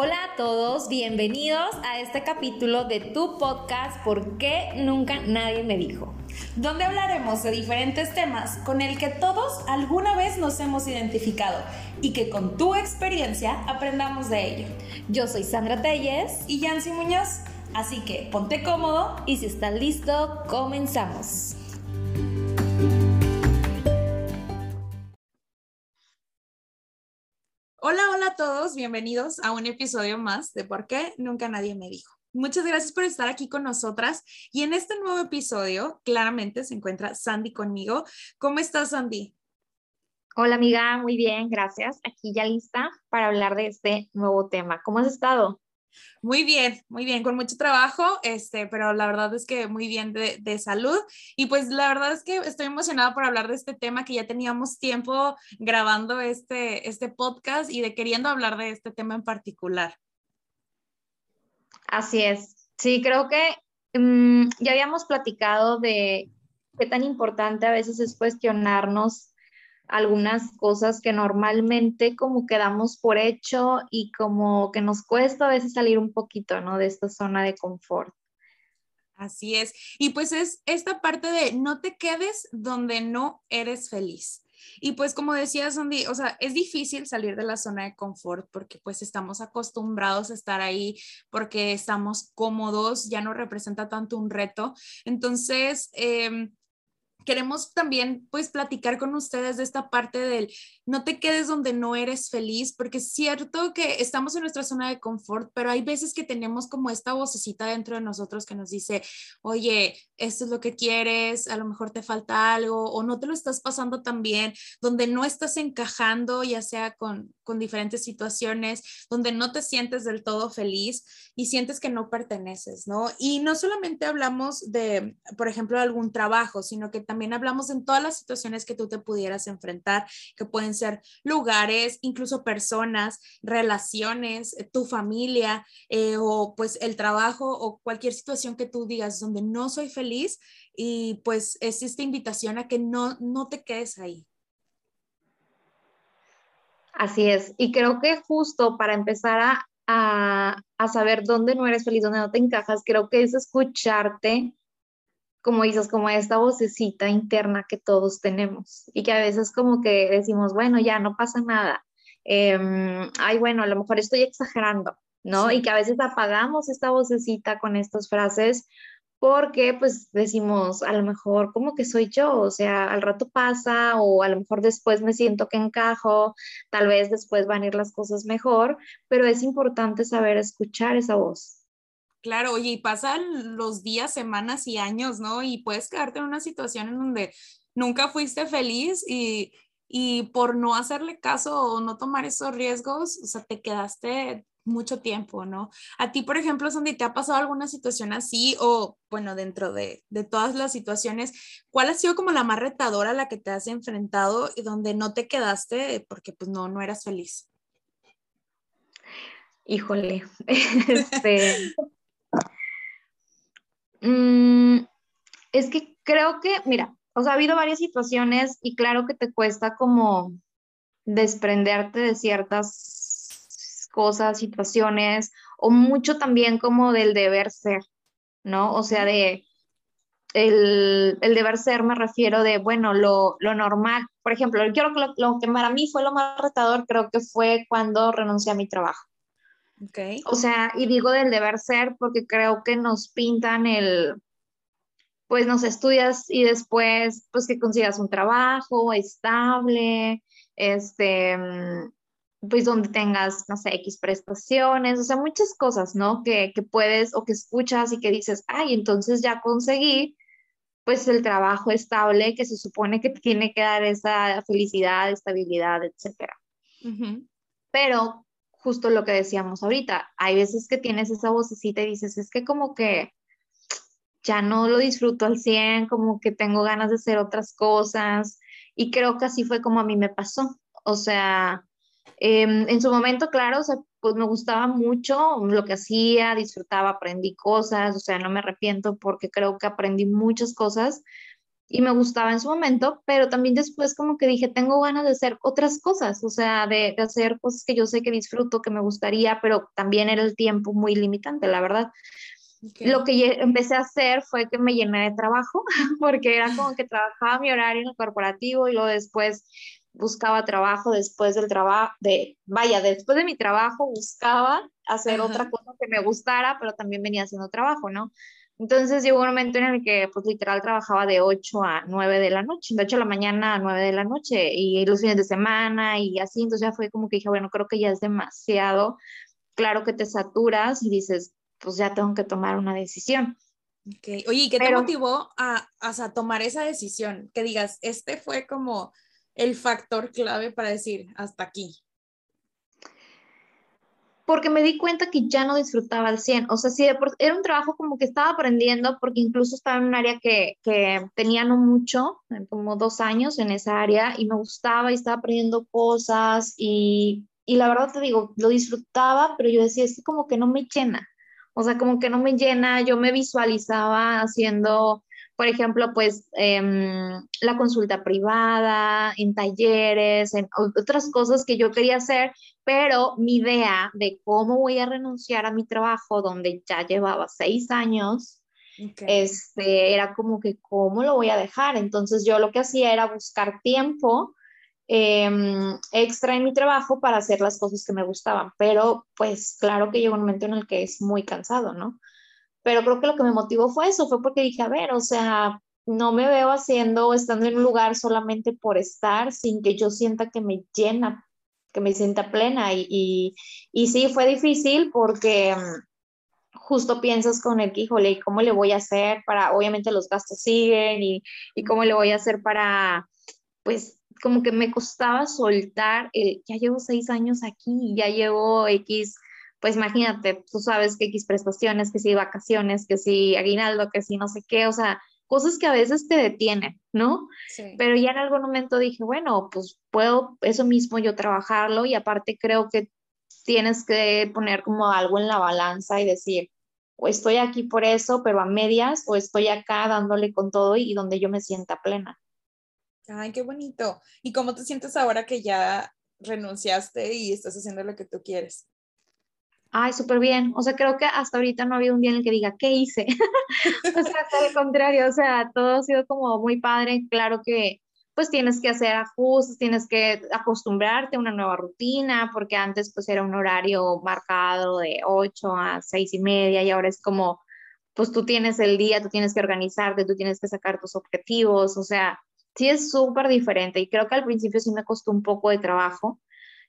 Hola a todos, bienvenidos a este capítulo de tu podcast ¿Por qué nunca nadie me dijo? Donde hablaremos de diferentes temas con el que todos alguna vez nos hemos identificado y que con tu experiencia aprendamos de ello. Yo soy Sandra Telles y Yancy Muñoz, así que ponte cómodo y si estás listo, comenzamos. Bienvenidos a un episodio más de Por qué nunca nadie me dijo. Muchas gracias por estar aquí con nosotras y en este nuevo episodio claramente se encuentra Sandy conmigo. ¿Cómo estás, Sandy? Hola amiga, muy bien, gracias. Aquí ya lista para hablar de este nuevo tema. ¿Cómo has estado? Muy bien, muy bien, con mucho trabajo, este, pero la verdad es que muy bien de, de, salud. Y pues la verdad es que estoy emocionada por hablar de este tema que ya teníamos tiempo grabando este, este podcast y de queriendo hablar de este tema en particular. Así es. Sí, creo que um, ya habíamos platicado de qué tan importante a veces es cuestionarnos algunas cosas que normalmente como quedamos por hecho y como que nos cuesta a veces salir un poquito, ¿no? De esta zona de confort. Así es. Y pues es esta parte de no te quedes donde no eres feliz. Y pues como decía Sandy, o sea, es difícil salir de la zona de confort porque pues estamos acostumbrados a estar ahí porque estamos cómodos, ya no representa tanto un reto. Entonces, eh, queremos también pues platicar con ustedes de esta parte del no te quedes donde no eres feliz, porque es cierto que estamos en nuestra zona de confort, pero hay veces que tenemos como esta vocecita dentro de nosotros que nos dice, oye, esto es lo que quieres, a lo mejor te falta algo o no te lo estás pasando tan bien, donde no estás encajando, ya sea con, con diferentes situaciones, donde no te sientes del todo feliz y sientes que no perteneces, ¿no? Y no solamente hablamos de, por ejemplo, algún trabajo, sino que también también hablamos en todas las situaciones que tú te pudieras enfrentar, que pueden ser lugares, incluso personas, relaciones, eh, tu familia eh, o pues el trabajo o cualquier situación que tú digas donde no soy feliz y pues es esta invitación a que no, no te quedes ahí. Así es, y creo que justo para empezar a, a, a, saber dónde no eres feliz, dónde no te encajas, creo que es escucharte como dices, como esta vocecita interna que todos tenemos y que a veces como que decimos, bueno, ya no pasa nada. Em, ay, bueno, a lo mejor estoy exagerando, ¿no? Y que a veces apagamos esta vocecita con estas frases porque pues decimos, a lo mejor como que soy yo, o sea, al rato pasa o a lo mejor después me siento que encajo, tal vez después van a ir las cosas mejor, pero es importante saber escuchar esa voz. Claro, oye, y pasan los días, semanas y años, ¿no? Y puedes quedarte en una situación en donde nunca fuiste feliz y, y por no hacerle caso o no tomar esos riesgos, o sea, te quedaste mucho tiempo, ¿no? A ti, por ejemplo, Sandy, ¿te ha pasado alguna situación así o, bueno, dentro de, de, todas las situaciones, cuál ha sido como la más retadora a la que te has enfrentado y donde no te quedaste porque pues no, no eras feliz? Híjole, este, Mm, es que creo que, mira, o sea, ha habido varias situaciones y claro que te cuesta como desprenderte de ciertas cosas, situaciones, o mucho también como del deber ser, ¿no? O sea, de el, el deber ser me refiero de, bueno, lo, lo normal. Por ejemplo, yo que lo, lo, que para mí fue lo más retador, creo que fue cuando renuncié a mi trabajo. Okay. O sea, y digo del deber ser porque creo que nos pintan el, pues nos estudias y después, pues que consigas un trabajo estable, este, pues donde tengas, no sé, X prestaciones, o sea, muchas cosas, ¿no? Que, que puedes o que escuchas y que dices, ay, entonces ya conseguí, pues el trabajo estable que se supone que tiene que dar esa felicidad, estabilidad, etcétera. Uh -huh. Pero justo lo que decíamos ahorita, hay veces que tienes esa vocecita y dices, es que como que ya no lo disfruto al 100, como que tengo ganas de hacer otras cosas y creo que así fue como a mí me pasó. O sea, eh, en su momento, claro, pues me gustaba mucho lo que hacía, disfrutaba, aprendí cosas, o sea, no me arrepiento porque creo que aprendí muchas cosas, y me gustaba en su momento, pero también después como que dije, tengo ganas de hacer otras cosas, o sea, de, de, hacer cosas que yo sé que disfruto, que me gustaría, pero también era el tiempo muy limitante, la verdad. Lo que empecé a hacer fue que me llené de trabajo, porque era como que trabajaba mi horario en el corporativo y luego después buscaba trabajo después del trabajo, de, vaya, después de mi trabajo buscaba hacer otra cosa que me gustara, pero también venía haciendo trabajo, ¿no? Entonces llegó un momento en el que, pues literal, trabajaba de 8 a 9 de la noche, de 8 de la mañana a 9 de la noche, y los fines de semana y así, entonces ya fue como que dije, bueno, creo que ya es demasiado, claro que te saturas y dices, pues ya tengo que tomar una decisión. Okay. Oye, ¿y qué te motivó a, a, tomar esa decisión? Que digas, este fue como el factor clave para decir, hasta aquí porque me di cuenta que ya no disfrutaba al 100. O sea, sí, era un trabajo como que estaba aprendiendo, porque incluso estaba en un área que, que tenía no mucho, como dos años en esa área, y me gustaba y estaba aprendiendo cosas, y, y la verdad te digo, lo disfrutaba, pero yo decía, es que como que no me llena. O sea, como que no me llena, yo me visualizaba haciendo por ejemplo, pues em, la consulta privada, en talleres, en otras cosas que yo quería hacer, pero mi idea de cómo voy a renunciar a mi trabajo, donde ya llevaba seis años, este, era como que cómo lo voy a dejar. Entonces yo lo que hacía era buscar tiempo em, extra en mi trabajo para hacer las cosas que me gustaban, pero pues claro que llegó un momento en el que es muy cansado, ¿no? Pero creo que lo que me motivó fue eso, fue porque dije, a ver, o sea, no me veo haciendo, estando en un lugar solamente por estar, sin que yo sienta que me llena, que me sienta plena. Y, y, sí, fue difícil porque mm, justo piensas con el que, híjole, ¿cómo le voy a hacer para, obviamente los gastos siguen y, y cómo le voy a hacer para, pues, como que me costaba soltar el, ya llevo seis años aquí, ya llevo X pues imagínate, tú sabes que X prestaciones, que si vacaciones, que si aguinaldo, que si no sé qué, o sea, cosas que a veces te detienen, ¿no? Sí. Pero ya en algún momento dije, bueno, pues puedo eso mismo yo trabajarlo y aparte creo que tienes que poner como algo en la balanza y decir, o estoy aquí por eso, pero a medias, o estoy acá dándole con todo y, y donde yo me sienta plena. Ay, qué bonito. ¿Y cómo te sientes ahora que ya renunciaste y estás haciendo lo que tú quieres? Ay, súper bien. O sea, creo que hasta ahorita no ha habido un día en el que diga, ¿qué hice? o sea, al contrario, o sea, todo ha sido como muy padre. Claro que pues tienes que hacer ajustes, tienes que acostumbrarte a una nueva rutina, porque antes pues era un horario marcado de 8 a 6 y media y ahora es como, pues tú tienes el día, tú tienes que organizarte, tú tienes que sacar tus objetivos, o sea, sí es súper diferente y creo que al principio sí me costó un poco de trabajo,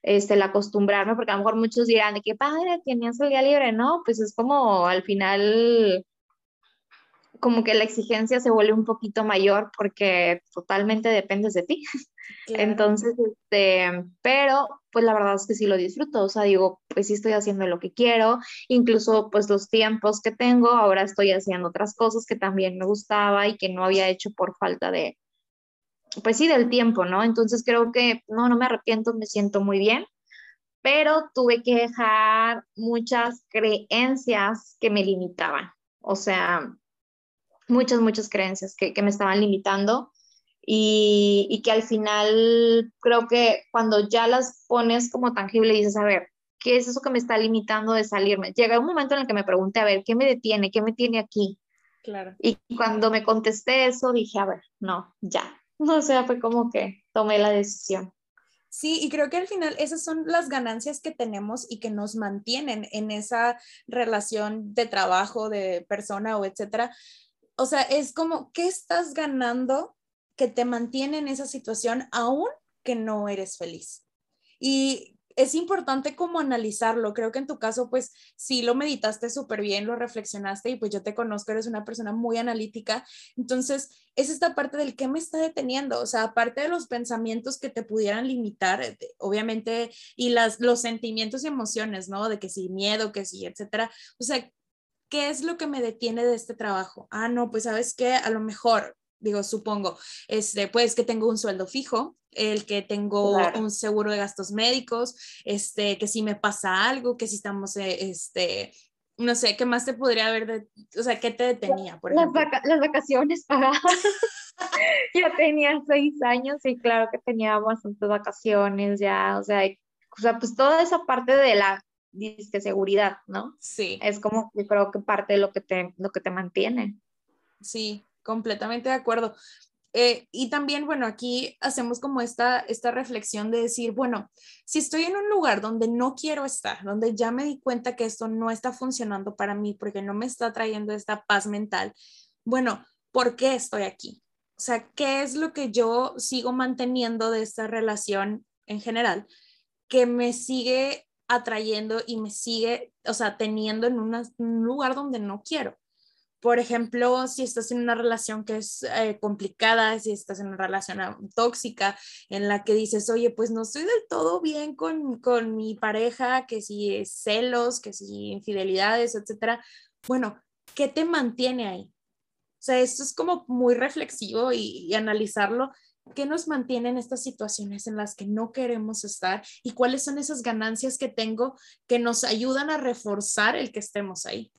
este, el acostumbrarme, porque a lo mejor muchos dirán de qué padre, tenías el día libre, ¿no? Pues es como al final, como que la exigencia se vuelve un poquito mayor porque totalmente dependes de ti. Entonces, este, pero pues la verdad es que sí lo disfruto, o sea, digo, pues sí estoy haciendo lo que quiero, incluso pues los tiempos que tengo, ahora estoy haciendo otras cosas que también me gustaba y que no había hecho por falta de, pues sí, del tiempo, ¿no? Entonces creo que no, no me arrepiento, me siento muy bien, pero tuve que dejar muchas creencias que me limitaban, o sea, muchas, muchas creencias que, que me estaban limitando y, y, que al final creo que cuando ya las pones como tangible dices, a ver, ¿qué es eso que me está limitando de salirme? Llega un momento en el que me pregunté, a ver, ¿qué me detiene? ¿Qué me tiene aquí? Claro. Y cuando me contesté eso, dije, a ver, no, ya, O sea, fue como que tomé la decisión. Sí, y creo que al final esas son las ganancias que tenemos y que nos mantienen en esa relación de trabajo, de persona o etcétera. O sea, es como, ¿qué estás ganando que te mantiene en esa situación aún que no eres feliz? Y es importante como analizarlo. Creo que en tu caso, pues sí lo meditaste súper bien, lo reflexionaste y pues yo te conozco, eres una persona muy analítica. Entonces, es esta parte del qué me está deteniendo. O sea, aparte de los pensamientos que te pudieran limitar, eh, obviamente, y las, los sentimientos y emociones, ¿no? De que sí, miedo, que sí, etcétera. O sea, ¿qué es lo que me detiene de este trabajo? Ah, no, pues sabes qué, a lo mejor digo, supongo, este, pues que tengo un sueldo fijo, el que tengo un seguro de gastos médicos, este, que si me pasa algo, que si estamos, eh, este, no sé, ¿qué más te podría haber, de, o sea, qué te detenía? Por las, las vacaciones pagadas. ya tenía seis años y claro que tenía bastantes vacaciones ya, o sea, o sea, pues toda esa parte de la disque seguridad, ¿no? Sí. Es como, yo creo que parte de lo que te, lo que te mantiene. Sí, completamente de acuerdo. Eh, y también, bueno, aquí hacemos como esta, esta reflexión de decir, bueno, si estoy en un lugar donde no quiero estar, donde ya me di cuenta que esto no está funcionando para mí porque no me está trayendo esta paz mental, bueno, ¿por qué estoy aquí? O sea, ¿qué es lo que yo sigo manteniendo de esta relación en general que me sigue atrayendo y me sigue, o sea, teniendo en un lugar donde no quiero? Por ejemplo, si estás en una relación que es eh, complicada, si estás en una relación tóxica en la que dices, oye, pues no estoy del todo bien con, con mi pareja, que si es celos, que si infidelidades, etcétera. Bueno, ¿qué te mantiene ahí? O sea, esto es como muy reflexivo y analizarlo. ¿Qué nos mantiene en estas situaciones en las que no queremos estar y cuáles son esas ganancias que tengo que nos ayudan a reforzar el que estemos ahí?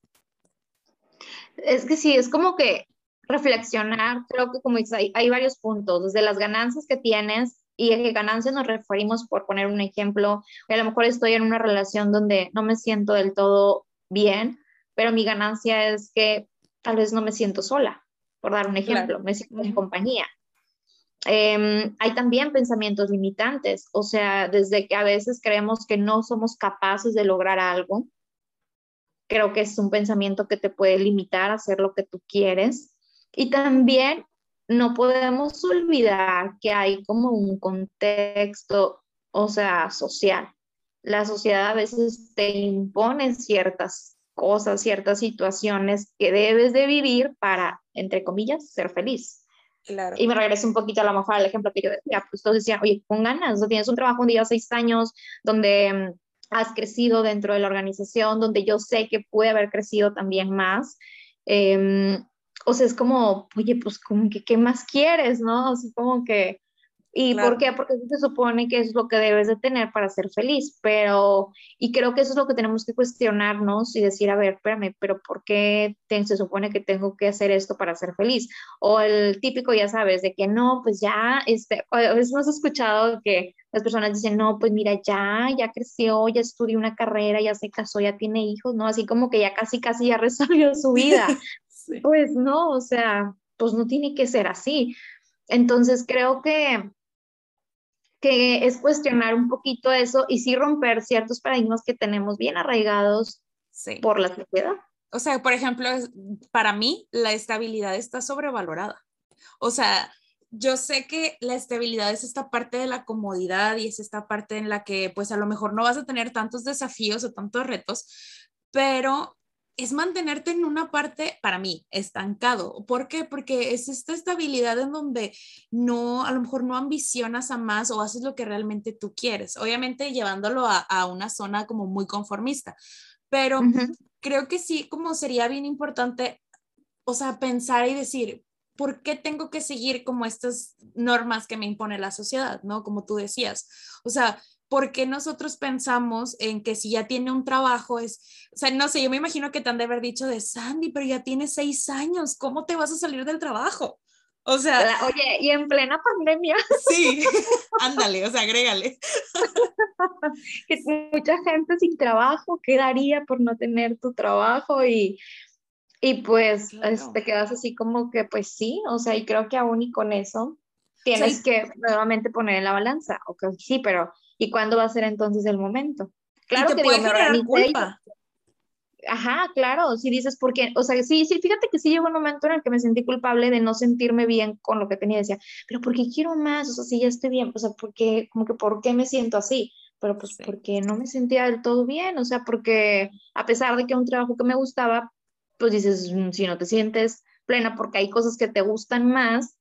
Es que sí, es como que reflexionar, creo que como dices, hay, hay varios puntos, desde las ganancias que tienes y de ganancias nos referimos, por poner un ejemplo, a lo mejor estoy en una relación donde no me siento del todo bien, pero mi ganancia es que tal vez no me siento sola, por dar un ejemplo, me siento en compañía. Em, hay también pensamientos limitantes, o sea, desde que a veces creemos que no somos capaces de lograr algo, creo que es un pensamiento que te puede limitar a hacer lo que tú quieres. Y también no podemos olvidar que hay como un contexto, o sea, social. La sociedad a veces te impone ciertas cosas, ciertas situaciones que debes de vivir para, entre comillas, ser feliz. Claro. Y me regreso un poquito a lo mejor al ejemplo que yo decía, pues todos decían, oye, con ganas, tienes un trabajo un día seis años donde has crecido dentro de la organización, donde yo sé que puede haber crecido también más. Em, o sea, es como, oye, pues como que, ¿qué más quieres, no? Así como que, ¿Y por qué? Porque se supone que es lo que debes de tener para ser feliz, pero, y creo que eso es lo que tenemos que cuestionarnos y decir, a ver, espérame, pero ¿por qué se supone que tengo que hacer esto para ser feliz? O el típico, ya sabes, de que no, pues ya, este, a veces hemos escuchado que las personas dicen, no, pues mira, ya, ya creció, ya estudió una carrera, ya se casó, ya tiene hijos, ¿no? Así como que ya casi, casi ya resolvió su vida. Pues no, o sea, pues no tiene que ser así. Entonces creo que que es cuestionar un poquito eso y sí romper ciertos paradigmas que tenemos bien arraigados por la sociedad. O sea, por ejemplo, para mí la estabilidad está sobrevalorada. O sea, yo sé que la estabilidad es esta parte de la comodidad y es esta parte en la que pues a lo mejor no vas a tener tantos desafíos o tantos retos, pero es mantenerte en una parte, para mí, estancado. ¿Por qué? Porque es esta estabilidad en donde no, a lo mejor no ambicionas a más o haces lo que realmente tú quieres. Obviamente llevándolo a, una zona como muy conformista, pero creo que sí, como sería bien importante, o sea, pensar y decir, ¿por qué tengo que seguir como estas normas que me impone la sociedad? ¿No? Como tú decías. O sea, ¿por qué nosotros pensamos en que si ya tiene un trabajo es, o sea, no sé, yo me imagino que te han de haber dicho de Sandy, pero ya tiene seis años, ¿cómo te vas a salir del trabajo? O sea, oye, y en plena pandemia. Sí, ándale, o sea, agrégale. mucha gente sin trabajo, ¿qué daría por no tener tu trabajo? Y, y pues te quedas así como que, pues sí, o sea, y creo que aún y con eso tienes que nuevamente poner en la balanza, ok, sí, pero ¿Y cuándo va a ser entonces el momento? Claro que puede generar culpa. Ajá, claro, si dices porque, o sea, sí, sí, fíjate que sí llegó un momento en el que me sentí culpable de no sentirme bien con lo que tenía, decía, pero ¿por qué quiero más? O sea, si ya estoy bien, o sea, ¿por qué, como que, ¿por qué me siento así? Pero pues porque no me sentía del todo bien, o sea, porque a pesar de que era un trabajo que me gustaba, pues dices, mm, si no te sientes plena porque hay cosas que te gustan más,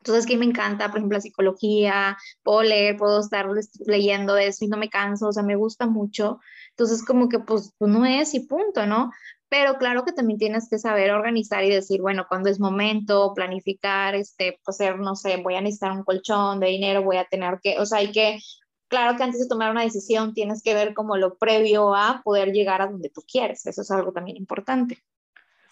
entonces, que me encanta, por ejemplo, la psicología, puedo leer, puedo estar leyendo eso y no me canso, o sea, me gusta mucho. Entonces, como que pues, no es y punto, ¿no? Pero claro que también tienes que saber organizar y decir, bueno, cuando es momento, planificar, este, pues ser, no sé, voy a necesitar un colchón de dinero, voy a tener que, o sea, hay que claro que antes de tomar una decisión tienes que ver como lo previo a poder llegar a donde tú quieres. Eso es algo también importante.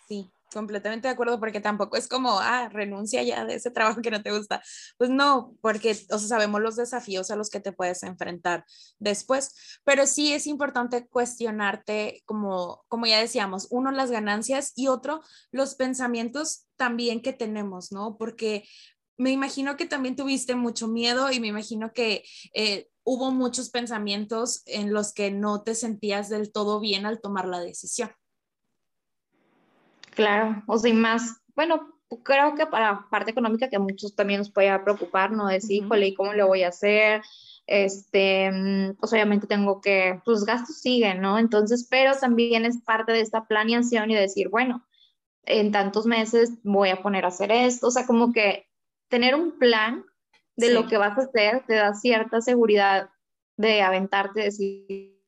Sí, completamente de acuerdo, porque tampoco es como, ah, renuncia ya de ese trabajo que no te gusta. Pues no, porque, o sabemos los desafíos a los que te puedes enfrentar después, pero sí es importante cuestionarte, como, como ya decíamos, uno, las ganancias y otro, los pensamientos también que tenemos, ¿no? Porque me imagino que también tuviste mucho miedo y me imagino que eh, hubo muchos pensamientos en los que no te sentías del todo bien al tomar la decisión. Claro, o sea, y más, bueno, creo que para parte económica que a muchos también nos puede preocupar, ¿no? Decir, híjole, ¿y cómo lo voy a hacer? Este, mm, pues obviamente tengo que, los pues, gastos siguen, ¿no? Entonces, pero también es parte de esta planeación y decir, bueno, en tantos meses voy a poner a hacer esto, o sea, como que tener un plan de lo que vas a hacer te da cierta seguridad de aventarte, decir,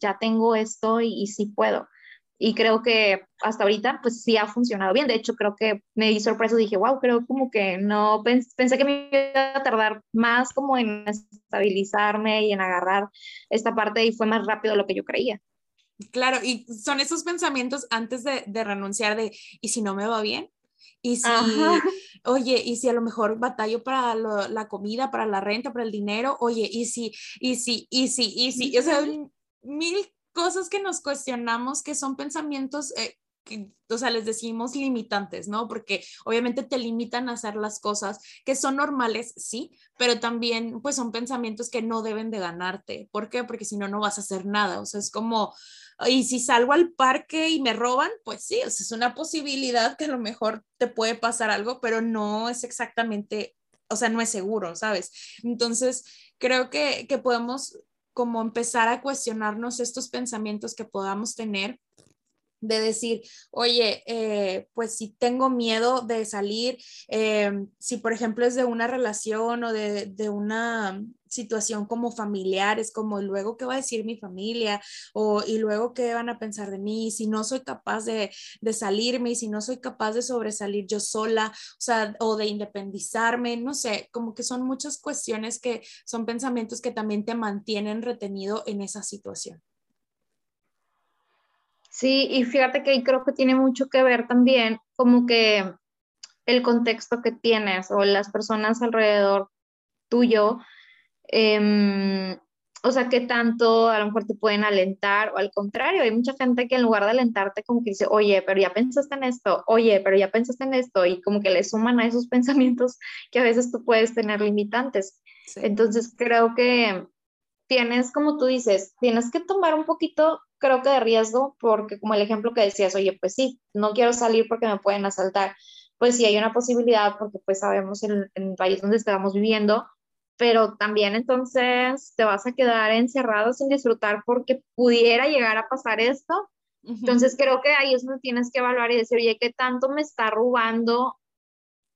ya tengo esto y, y sí puedo y creo que hasta ahorita pues sí ha funcionado bien. De hecho, creo que me di sorpresa, dije, wow, creo como que no, pensé que me iba a tardar más como en estabilizarme y en agarrar esta parte y fue más rápido de lo que yo creía. Claro, y son esos pensamientos antes de, de renunciar de, ¿y si no me va bien? Y si, oye, y si a lo mejor batallo para la comida, para la renta, para el dinero, oye, y si, y si, y si, y si, o sea, mil cosas que nos cuestionamos que son pensamientos eh, que, o sea, les decimos limitantes, ¿no? Porque obviamente te limitan a hacer las cosas que son normales, sí, pero también pues son pensamientos que no deben de ganarte. ¿Por qué? Porque si no, no vas a hacer nada. O sea, es como, y si salgo al parque y me roban, pues sí, o sea, es una posibilidad que a lo mejor te puede pasar algo, pero no es exactamente, o sea, no es seguro, ¿sabes? Entonces, creo que, que podemos como empezar a cuestionarnos estos pensamientos que podamos tener de decir, oye, eh, pues si tengo miedo de salir, eh, si por ejemplo es de una relación o de, de, una situación como familiar, es como luego qué va a decir mi familia o y luego qué van a pensar de mí, si no soy capaz de, de salirme, si no soy capaz de sobresalir yo sola, o sea, o de independizarme, no sé, como que son muchas cuestiones que son pensamientos que también te mantienen retenido en esa situación. Sí, y fíjate que ahí creo que tiene mucho que ver también como que el contexto que tienes o las personas alrededor tuyo, em, o sea, que tanto a lo mejor te pueden alentar o al contrario, hay mucha gente que en lugar de alentarte como que dice, oye, pero ya pensaste en esto, oye, pero ya pensaste en esto y como que le suman a esos pensamientos que a veces tú puedes tener limitantes. Entonces creo que tienes, como tú dices, tienes que tomar un poquito creo que de riesgo, porque como el ejemplo que decías, oye, pues sí, no quiero salir porque me pueden asaltar. Pues sí, hay una posibilidad porque pues sabemos en, el país donde estamos viviendo, pero también entonces te vas a quedar encerrado sin disfrutar porque pudiera llegar a pasar esto. Entonces creo que ahí es donde tienes que evaluar y decir, oye, ¿qué tanto me está robando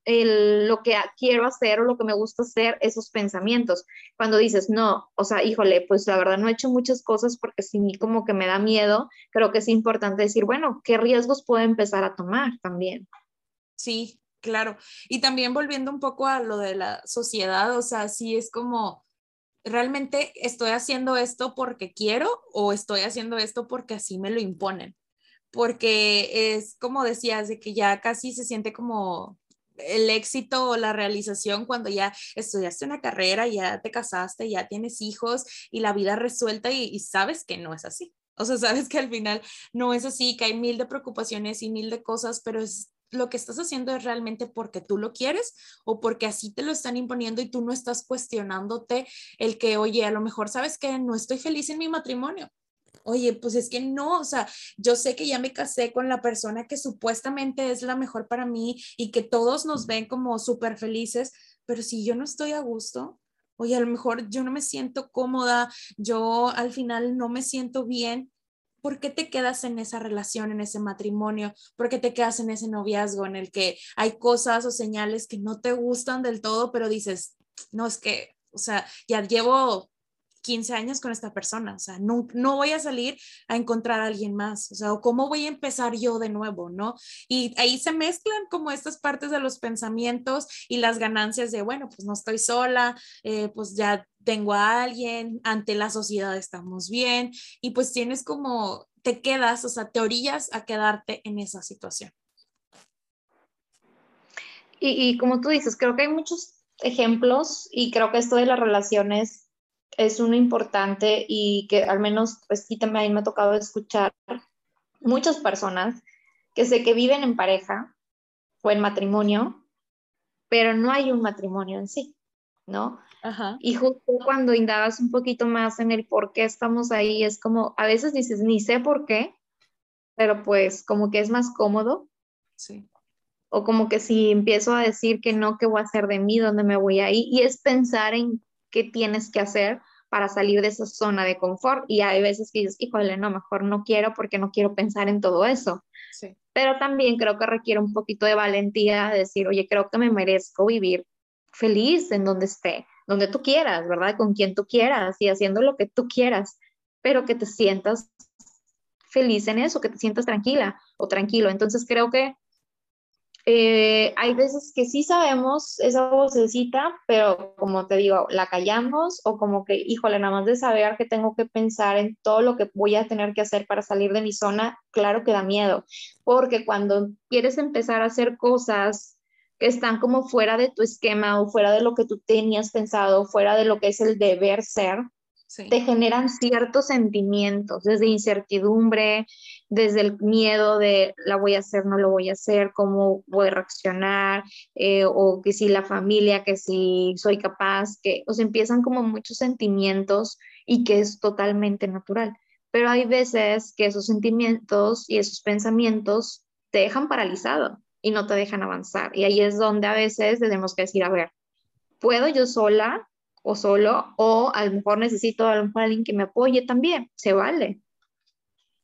lo que quiero hacer o lo que me gusta hacer, esos pensamientos. Cuando dices, no, o sea, híjole, pues la verdad no he hecho muchas cosas porque sí como que me da miedo, creo que es importante decir, bueno, ¿qué riesgos puedo empezar a tomar también? Sí, claro. Y también volviendo un poco a lo de la sociedad, o sea, sí es como, ¿realmente estoy haciendo esto porque quiero o estoy haciendo esto porque así me lo imponen? Porque es como decías, de que ya casi se siente como el éxito o la realización cuando ya estudiaste una carrera, ya te casaste, ya tienes hijos y la vida resuelta y, sabes que no es así. O sea, sabes que al final no es así, que hay mil de preocupaciones y mil de cosas, pero es lo que estás haciendo es realmente porque tú lo quieres o porque así te lo están imponiendo y tú no estás cuestionándote el que, oye, a lo mejor sabes que no estoy feliz en mi matrimonio oye, pues es que no, o sea, yo sé que ya me casé con la persona que supuestamente es la mejor para mí y que todos nos ven como súper felices, pero si yo no estoy a gusto, oye, a lo mejor yo no me siento cómoda, yo al final no me siento bien. ¿Por qué te quedas en esa relación, en ese matrimonio? ¿Por qué te quedas en ese noviazgo en el que hay cosas o señales que no te gustan del todo, pero dices, no, es que, o sea, ya llevo 15 años con esta persona, o sea, no, no voy a salir a encontrar a alguien más, o sea, cómo voy a empezar yo de nuevo, ¿no? Y ahí se mezclan como estas partes de los pensamientos y las ganancias de, bueno, pues no estoy sola, eh, pues ya tengo a alguien, ante la sociedad estamos bien y pues tienes como, te quedas, o sea, te orillas a quedarte en esa situación. Y, y como tú dices, creo que hay muchos ejemplos y creo que esto de las relaciones es uno importante y que al menos pues sí también me ha tocado escuchar muchas personas que sé que viven en pareja o en matrimonio, pero no hay un matrimonio en sí, ¿no? Y justo cuando indagas un poquito más en el por qué estamos ahí, es como, a veces dices, ni sé por qué, pero pues como que es más cómodo. Sí. O como que si empiezo a decir que no, ¿qué voy a hacer de mí? ¿Dónde me voy a ir? Y es pensar en qué tienes que hacer para salir de esa zona de confort. Y hay veces que dices, híjole, no, mejor no quiero porque no quiero pensar en todo eso. Sí. Pero también creo que requiere un poquito de valentía de decir, oye, creo que me merezco vivir feliz en donde esté, donde tú quieras, ¿verdad? Con quien tú quieras y haciendo lo que tú quieras, pero que te sientas feliz en eso, que te sientas tranquila o tranquilo. Entonces creo que eh, hay veces que sí sabemos esa vocecita, pero como te digo, la callamos o como que, híjole, nada más de saber que tengo que pensar en todo lo que voy a tener que hacer para salir de mi zona, claro que da miedo, porque cuando quieres empezar a hacer cosas que están como fuera de tu esquema o fuera de lo que tú tenías pensado, fuera de lo que es el deber ser, te generan ciertos sentimientos, desde incertidumbre, desde el miedo de la voy a hacer, no lo voy a hacer, cómo voy a reaccionar, eh, o que si la familia, que si soy capaz, que os empiezan como muchos sentimientos y que es totalmente natural. Pero hay veces que esos sentimientos y esos pensamientos te dejan paralizado y no te dejan avanzar. Y ahí es donde a veces tenemos que decir, a ver, ¿puedo yo sola o solo, o a lo mejor necesito a alguien que me apoye también, se vale.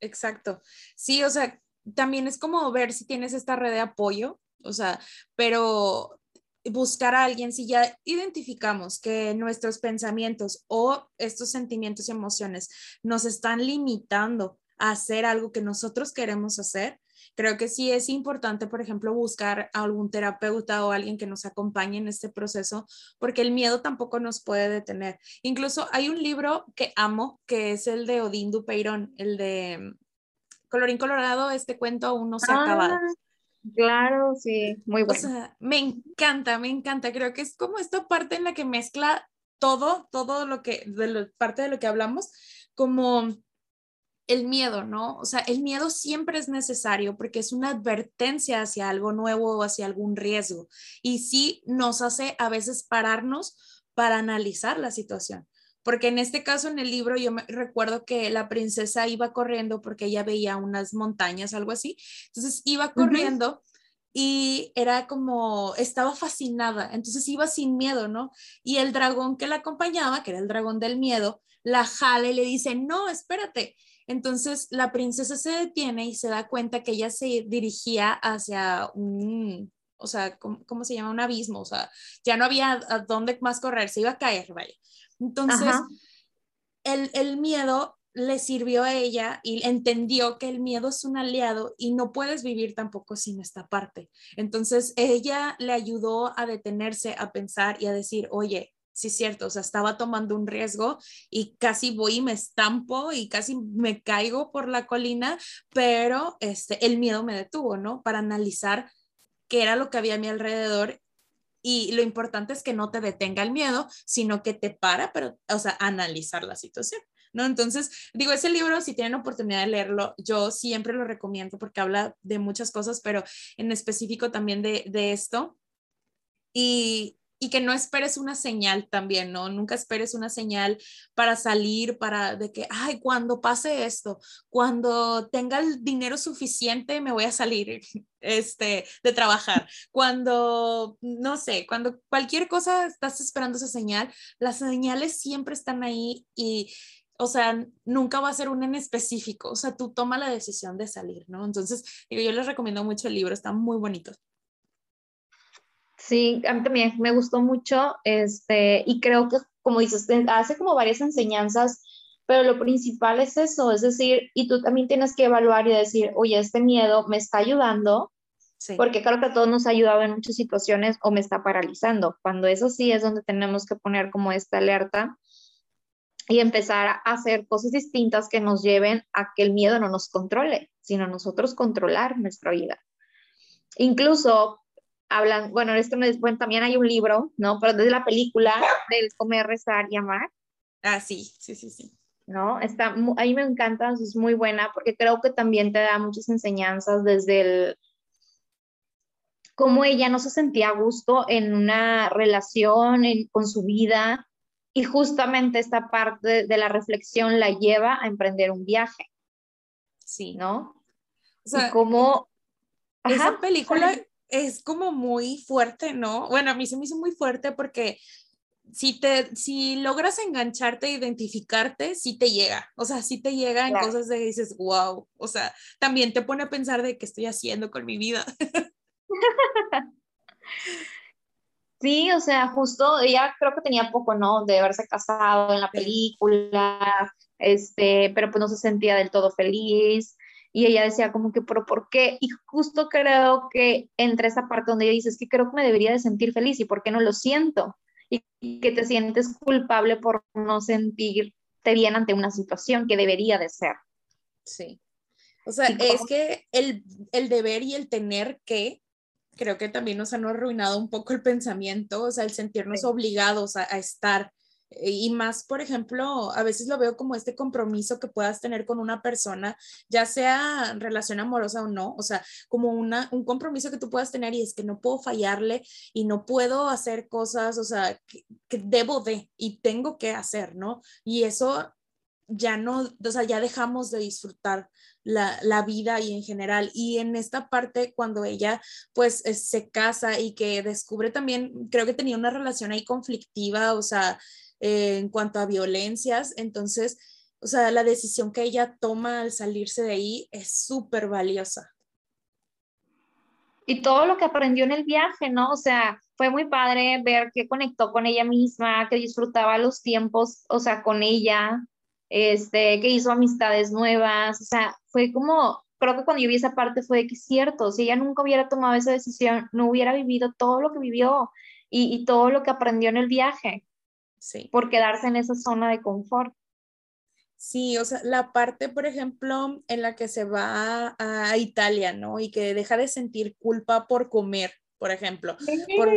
Exacto. Sí, o sea, también es como ver si tienes esta red de apoyo, o sea, pero buscar a alguien, si ya identificamos que nuestros pensamientos o estos sentimientos y emociones nos están limitando a hacer algo que nosotros queremos hacer, Creo que sí es importante, por ejemplo, buscar a algún terapeuta o alguien que nos acompañe en este proceso, porque el miedo tampoco nos puede detener. Incluso hay un libro que amo, que es el de Odín Dupeirón, el de mm, Colorín Colorado, este cuento aún no se ha acabado. Ah, claro, sí, muy bueno. O sea, me encanta, me encanta. Creo que es como esta parte en la que mezcla todo, todo lo que, de lo, parte de lo que hablamos, como el miedo, ¿no? O sea, el miedo siempre es necesario porque es una advertencia hacia algo nuevo o hacia algún riesgo. Y sí nos hace a veces pararnos para analizar la situación. Porque en este caso, en el libro, yo me recuerdo que la princesa iba corriendo porque ella veía unas montañas, algo así. Entonces iba corriendo. y era como, estaba fascinada, entonces iba sin miedo, ¿no? Y el dragón que la acompañaba, que era el dragón del miedo, la jala y le dice, no, espérate, entonces la princesa se detiene y se da cuenta que ella se dirigía hacia un, o sea, ¿cómo, se llama? Un abismo, o sea, ya no había a dónde más correr, se iba a caer, vaya. Entonces, el, el miedo le sirvió a ella y entendió que el miedo es un aliado y no puedes vivir tampoco sin esta parte. Entonces, ella le ayudó a detenerse, a pensar y a decir, oye, sí es cierto, o sea, estaba tomando un riesgo y casi voy y me estampo y casi me caigo por la colina, pero este, el miedo me detuvo, ¿no? Para analizar qué era lo que había a mi alrededor y lo importante es que no te detenga el miedo, sino que te para, pero, o sea, analizar la situación. ¿No? Entonces, digo, ese libro, si tienen oportunidad de leerlo, yo siempre lo recomiendo porque habla de muchas cosas, pero en específico también de, de esto. Y, y que no esperes una señal también, ¿no? Nunca esperes una señal para salir, para de que, ay, cuando pase esto, cuando tenga el dinero suficiente, me voy a salir este, de trabajar. Cuando, no sé, cuando cualquier cosa estás esperando esa señal, las señales siempre están ahí y, o sea, nunca va a ser una en específico, o sea, tú toma la decisión de salir, ¿no? Entonces, yo les recomiendo mucho el libro, está muy bonito. Sí, a mí también me gustó mucho, este, y creo que, como dices, hace como varias enseñanzas, pero lo principal es eso, es decir, y tú también tienes que evaluar y decir, oye, este miedo me está ayudando Porque creo que a todos nos ha ayudado en muchas situaciones o me está paralizando. Cuando eso sí es donde tenemos que poner como esta alerta y empezar a hacer cosas distintas que nos lleven a que el miedo no nos controle, sino nosotros controlar nuestra vida. Incluso hablan, bueno, esto me bueno, también hay un libro, ¿no? Pero desde la película del comer, rezar y amar. Ah, sí, sí, sí, sí. ¿No? Está, a mí me encanta, es muy buena porque creo que también te da muchas enseñanzas desde el cómo ella no se sentía a gusto en una relación con su vida y justamente esta parte de la reflexión la lleva a emprender un viaje. Sí. ¿No? O sea, como... Esa película es como muy fuerte, ¿no? Bueno, a mí se me hizo muy fuerte porque si te, si logras engancharte, identificarte, sí te llega, o sea, sí te llega en cosas de que dices, wow, o sea, también te pone a pensar de qué estoy haciendo con mi vida. Sí, o sea, justo ella creo que tenía poco, ¿no? De haberse casado en la película, este, pero pues no se sentía del todo feliz. Y ella decía como que, pero ¿por qué? Y justo creo que entre esa parte donde ella dice, es que creo que me debería de sentir feliz y ¿por qué no lo siento? Y, que te sientes culpable por no sentirte bien ante una situación que debería de ser. Sí. O sea, es que el, el deber y el tener que creo que también nos han arruinado un poco el pensamiento, o sea, el sentirnos obligados a, estar. Eh, y más, por ejemplo, a veces lo veo como este compromiso que puedas tener con una persona, ya sea relación amorosa o no, o sea, como una, un compromiso que tú puedas tener y es que no puedo fallarle y no puedo hacer cosas, o sea, que, que debo de y tengo que hacer, ¿no? Y eso ya no, o sea, ya dejamos de disfrutar la, vida y en general. Y en esta parte, cuando ella pues se casa y que descubre también, creo que tenía una relación ahí conflictiva, o sea, eh, en cuanto a violencias, entonces, o sea, la decisión que ella toma al salirse de ahí es súper valiosa. Y todo lo que aprendió en el viaje, ¿no? O sea, fue muy padre ver que conectó con ella misma, que disfrutaba los tiempos, o sea, con ella, este, que hizo amistades nuevas, o sea, fue como, creo que cuando yo vi esa parte fue que cierto, si ella nunca hubiera tomado esa decisión, no hubiera vivido todo lo que vivió y todo lo que aprendió en el viaje, sí. por quedarse en esa zona de confort. Sí, o sea, la parte, por ejemplo, en la que se va a, Italia, ¿no? Y que deja de sentir culpa por comer, por ejemplo, por,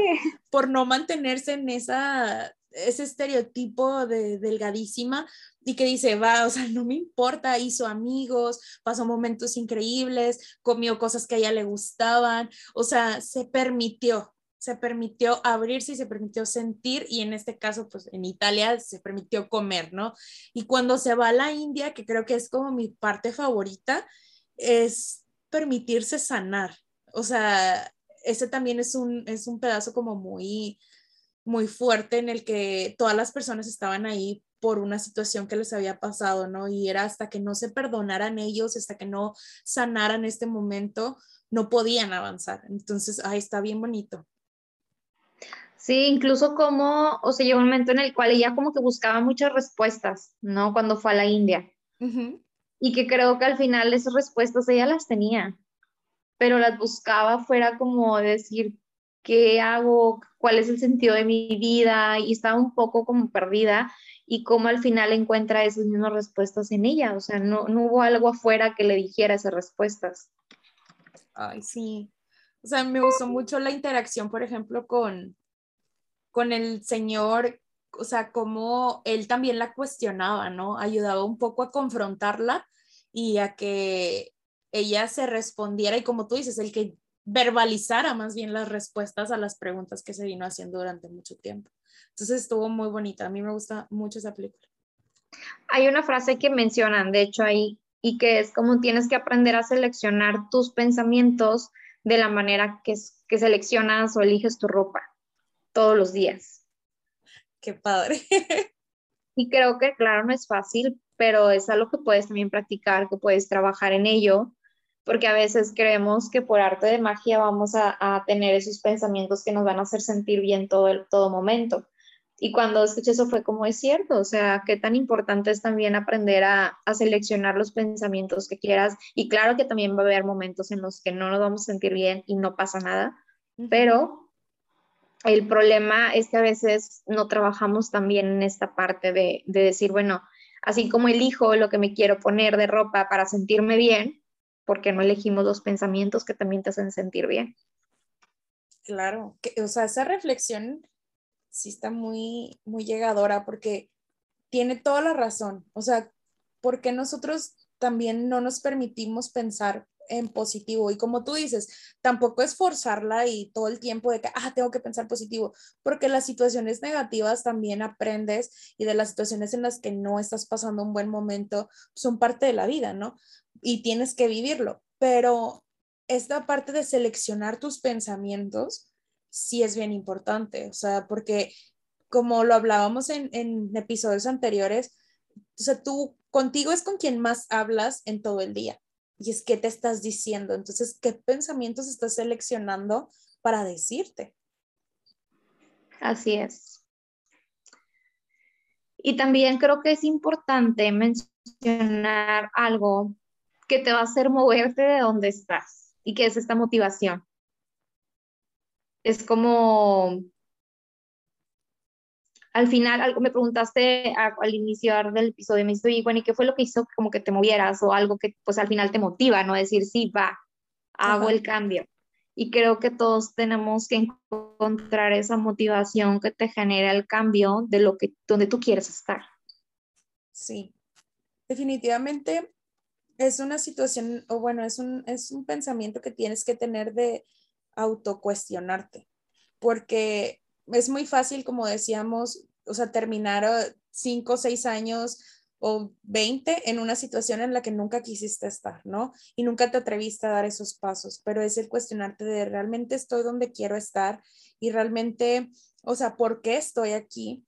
por, no mantenerse en esa ese estereotipo de delgadísima y que dice, va, o sea, no me importa, hizo amigos, pasó momentos increíbles, comió cosas que a ella le gustaban, o sea, se permitió, se permitió abrirse y se permitió sentir y en este caso, pues en Italia se permitió comer, ¿no? Y cuando se va a la India, que creo que es como mi parte favorita, es permitirse sanar, o sea, ese también es un, es un pedazo como muy muy fuerte en el que todas las personas estaban ahí por una situación que les había pasado, ¿no? Y era hasta que no se perdonaran ellos, hasta que no sanaran este momento, no podían avanzar. Entonces, ahí está bien bonito. Sí, incluso como, o sea, llegó un momento en el cual ella como que buscaba muchas respuestas, ¿no? Cuando fue a la India. Y que creo que al final esas respuestas ella las tenía, pero las buscaba fuera como decir, ¿qué hago? ¿Cuál es el sentido de mi vida? Y estaba un poco como perdida y cómo al final encuentra esas mismas respuestas en ella. O sea, no, no hubo algo afuera que le dijera esas respuestas. Ay, sí. O sea, me gustó mucho la interacción, por ejemplo, con, con el señor, o sea, cómo él también la cuestionaba, ¿no? Ayudaba un poco a confrontarla y a que ella se respondiera y como tú dices, el que verbalizara más bien las respuestas a las preguntas que se vino haciendo durante mucho tiempo. Entonces estuvo muy bonita, a mí me gusta mucho esa película. Hay una frase que mencionan, de hecho, ahí, y que es como tienes que aprender a seleccionar tus pensamientos de la manera que, que seleccionas o eliges tu ropa todos los días. Qué padre. y creo que, claro, no es fácil, pero es algo que puedes también practicar, que puedes trabajar en ello porque a veces creemos que por arte de magia vamos a, tener esos pensamientos que nos van a hacer sentir bien todo, el, todo momento. Y cuando escuché eso fue como es cierto, o sea, qué tan importante es también aprender a, a, seleccionar los pensamientos que quieras. Y claro que también va a haber momentos en los que no nos vamos a sentir bien y no pasa nada, pero el problema es que a veces no trabajamos también en esta parte de, de decir, bueno, así como elijo lo que me quiero poner de ropa para sentirme bien, porque no elegimos los pensamientos que también te hacen sentir bien. Claro, que, o sea, esa reflexión sí está muy, muy llegadora porque tiene toda la razón. O sea, porque nosotros también no nos permitimos pensar en positivo. Y como tú dices, tampoco es forzarla y todo el tiempo de que, ah, tengo que pensar positivo, porque las situaciones negativas también aprendes y de las situaciones en las que no estás pasando un buen momento son parte de la vida, ¿no? Y tienes que vivirlo. Pero esta parte de seleccionar tus pensamientos sí es bien importante, o sea, porque como lo hablábamos en, en episodios anteriores, o sea, tú contigo es con quien más hablas en todo el día. Y es que te estás diciendo. Entonces, ¿qué pensamientos estás seleccionando para decirte? Así es. Y también creo que es importante mencionar algo que te va a hacer moverte de donde estás y que es esta motivación es como, al final, algo me preguntaste al iniciar del episodio, me dijiste, bueno, ¿y qué fue lo que hizo como que te movieras o algo que pues al final te motiva, ¿no? Decir, sí, va, hago el cambio. Y creo que todos tenemos que encontrar esa motivación que te genera el cambio de lo que, donde tú quieres estar. Sí, definitivamente es una situación, o bueno, es un, es un pensamiento que tienes que tener de, autocuestionarte, porque es muy fácil, como decíamos, o sea, terminar uh, cinco seis años o 20 en una situación en la que nunca quisiste estar, ¿no? Y nunca te atreviste a dar esos pasos, pero es el cuestionarte de realmente estoy donde quiero estar y realmente, o sea, ¿por qué estoy aquí?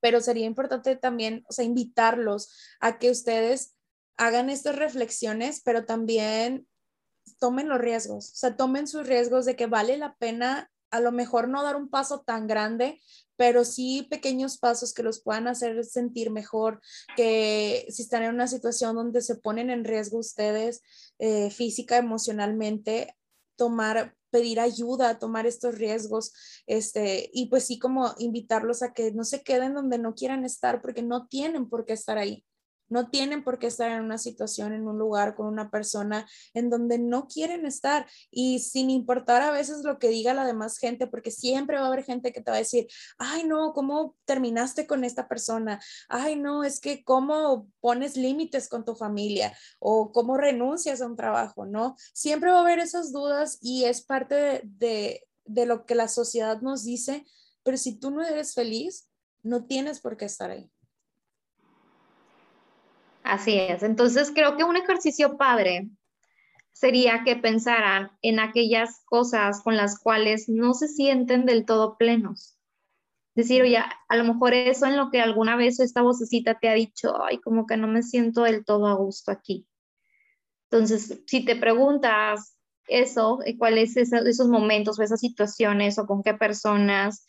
Pero sería importante también, o sea, invitarlos a que ustedes hagan estas reflexiones, pero también tomen los riesgos, o sea, tomen sus riesgos de que vale la pena a lo mejor no dar un paso tan grande, pero sí pequeños pasos que los puedan hacer sentir mejor, que si están en una situación donde se ponen en riesgo ustedes eh, física, emocionalmente, tomar, pedir ayuda, tomar estos riesgos, este, y pues sí como invitarlos a que no se queden donde no quieran estar, porque no tienen por qué estar ahí. No tienen por qué estar en una situación, en un lugar con una persona en donde no quieren estar y sin importar a veces lo que diga la demás gente, porque siempre va a haber gente que te va a decir, ay no, ¿cómo terminaste con esta persona? Ay no, es que cómo pones límites con tu familia o cómo renuncias a un trabajo, ¿no? Siempre va a haber esas dudas y es parte de, de, de lo que la sociedad nos dice, pero si tú no eres feliz, no tienes por qué estar ahí. Así es. Entonces creo que un ejercicio padre sería que pensaran en aquellas cosas con las cuales no se sienten del todo plenos. Decir, oye, a lo mejor eso en lo que alguna vez esta vocecita te ha dicho, ay, como que no me siento del todo a gusto aquí. Entonces, si te preguntas eso, eh, cuáles son esos momentos o esas situaciones o con qué personas,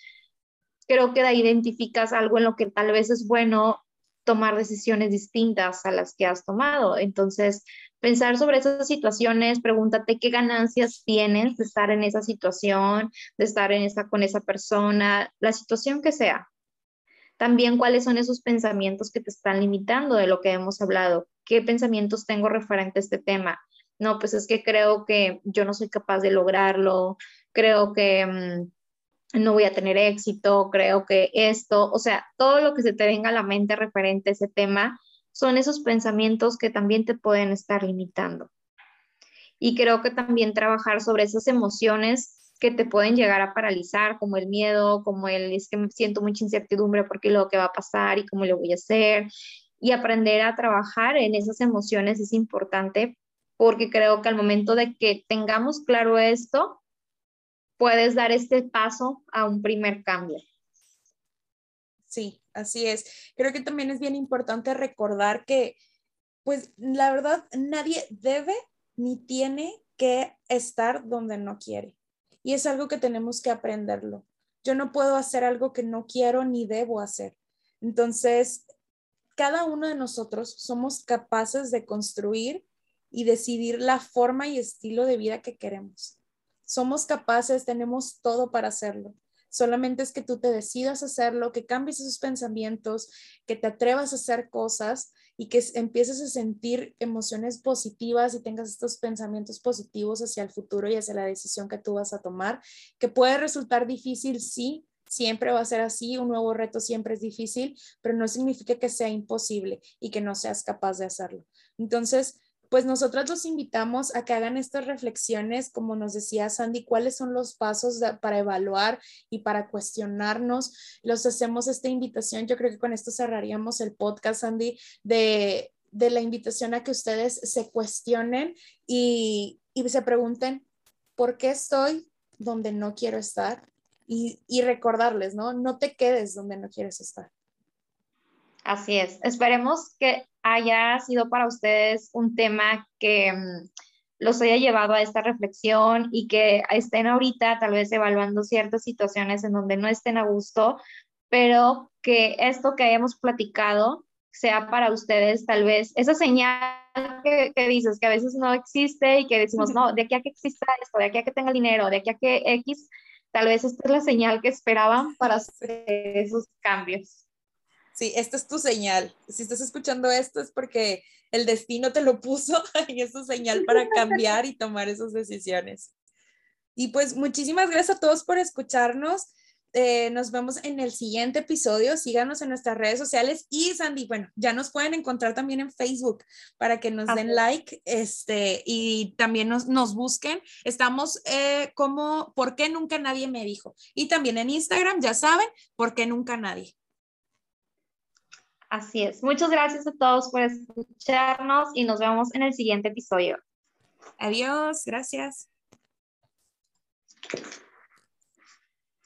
creo que identificas algo en lo que tal vez es bueno tomar decisiones distintas a las que has tomado. Entonces, pensar sobre esas situaciones, pregúntate qué ganancias tienes de estar en esa situación, de estar en esa, con esa persona, la situación que sea. También cuáles son esos pensamientos que te están limitando de lo que hemos hablado. ¿Qué pensamientos tengo referente a este tema? No, pues es que creo que yo no soy capaz de lograrlo, creo que... Mm, no voy a tener éxito, creo que esto, o sea, todo lo que se te venga a la mente referente a ese tema son esos pensamientos que también te pueden estar limitando. Y creo que también trabajar sobre esas emociones que te pueden llegar a paralizar, como el miedo, como el es que siento mucha incertidumbre porque lo que va a pasar y cómo lo voy a hacer. Y aprender a trabajar en esas emociones es importante porque creo que al momento de que tengamos claro esto, puedes dar este paso a un primer cambio. Sí, así es. Creo que también es bien importante recordar que, pues, la verdad, nadie debe ni tiene que estar donde no quiere. Y es algo que tenemos que aprenderlo. yo no puedo hacer algo que no quiero ni debo hacer. Entonces, cada uno de nosotros somos capaces de construir y decidir la forma y estilo de vida que queremos. Somos capaces, tenemos todo para hacerlo. Solamente es que tú te decidas hacerlo, que cambies esos pensamientos, que te atrevas a hacer cosas y que empieces a sentir emociones positivas y tengas estos pensamientos positivos hacia el futuro y hacia la decisión que tú vas a tomar, que puede resultar difícil, sí, siempre va a ser así, un nuevo reto siempre es difícil, pero no significa que sea imposible y que no seas capaz de hacerlo. Entonces, pues nosotros los invitamos a que hagan estas reflexiones, como nos decía Sandy, cuáles son los pasos para evaluar y para cuestionarnos. Los hacemos esta invitación, yo creo que con esto cerraríamos el podcast, Sandy, de, la invitación a que ustedes se cuestionen y, y se pregunten, ¿por qué estoy donde no quiero estar? Y, y recordarles, ¿no? No te quedes donde no quieres estar. Así es. Esperemos que haya sido para ustedes un tema que mm, los haya llevado a esta reflexión y que estén ahorita tal vez evaluando ciertas situaciones en donde no estén a gusto, pero que esto que hayamos platicado sea para ustedes tal vez esa señal que, dices que a veces no existe y que decimos, no, de aquí a que exista esto, de aquí a que tenga dinero, de aquí a que X, tal vez esta es la señal que esperaban para hacer esos cambios. Sí, esta es tu señal. Si estás escuchando esto es porque el destino te lo puso y es tu señal para cambiar y tomar esas decisiones. Y pues muchísimas gracias a todos por escucharnos. Eh, nos vemos en el siguiente episodio. Síganos en nuestras redes sociales y Sandy, bueno, ya nos pueden encontrar también en Facebook para que nos den like este, y también nos, nos busquen. Estamos eh, como ¿Por qué nunca nadie me dijo? Y también en Instagram, ya saben, ¿por qué nunca nadie? Así es. Muchas gracias a todos por escucharnos y nos vemos en el siguiente episodio. Adiós, gracias.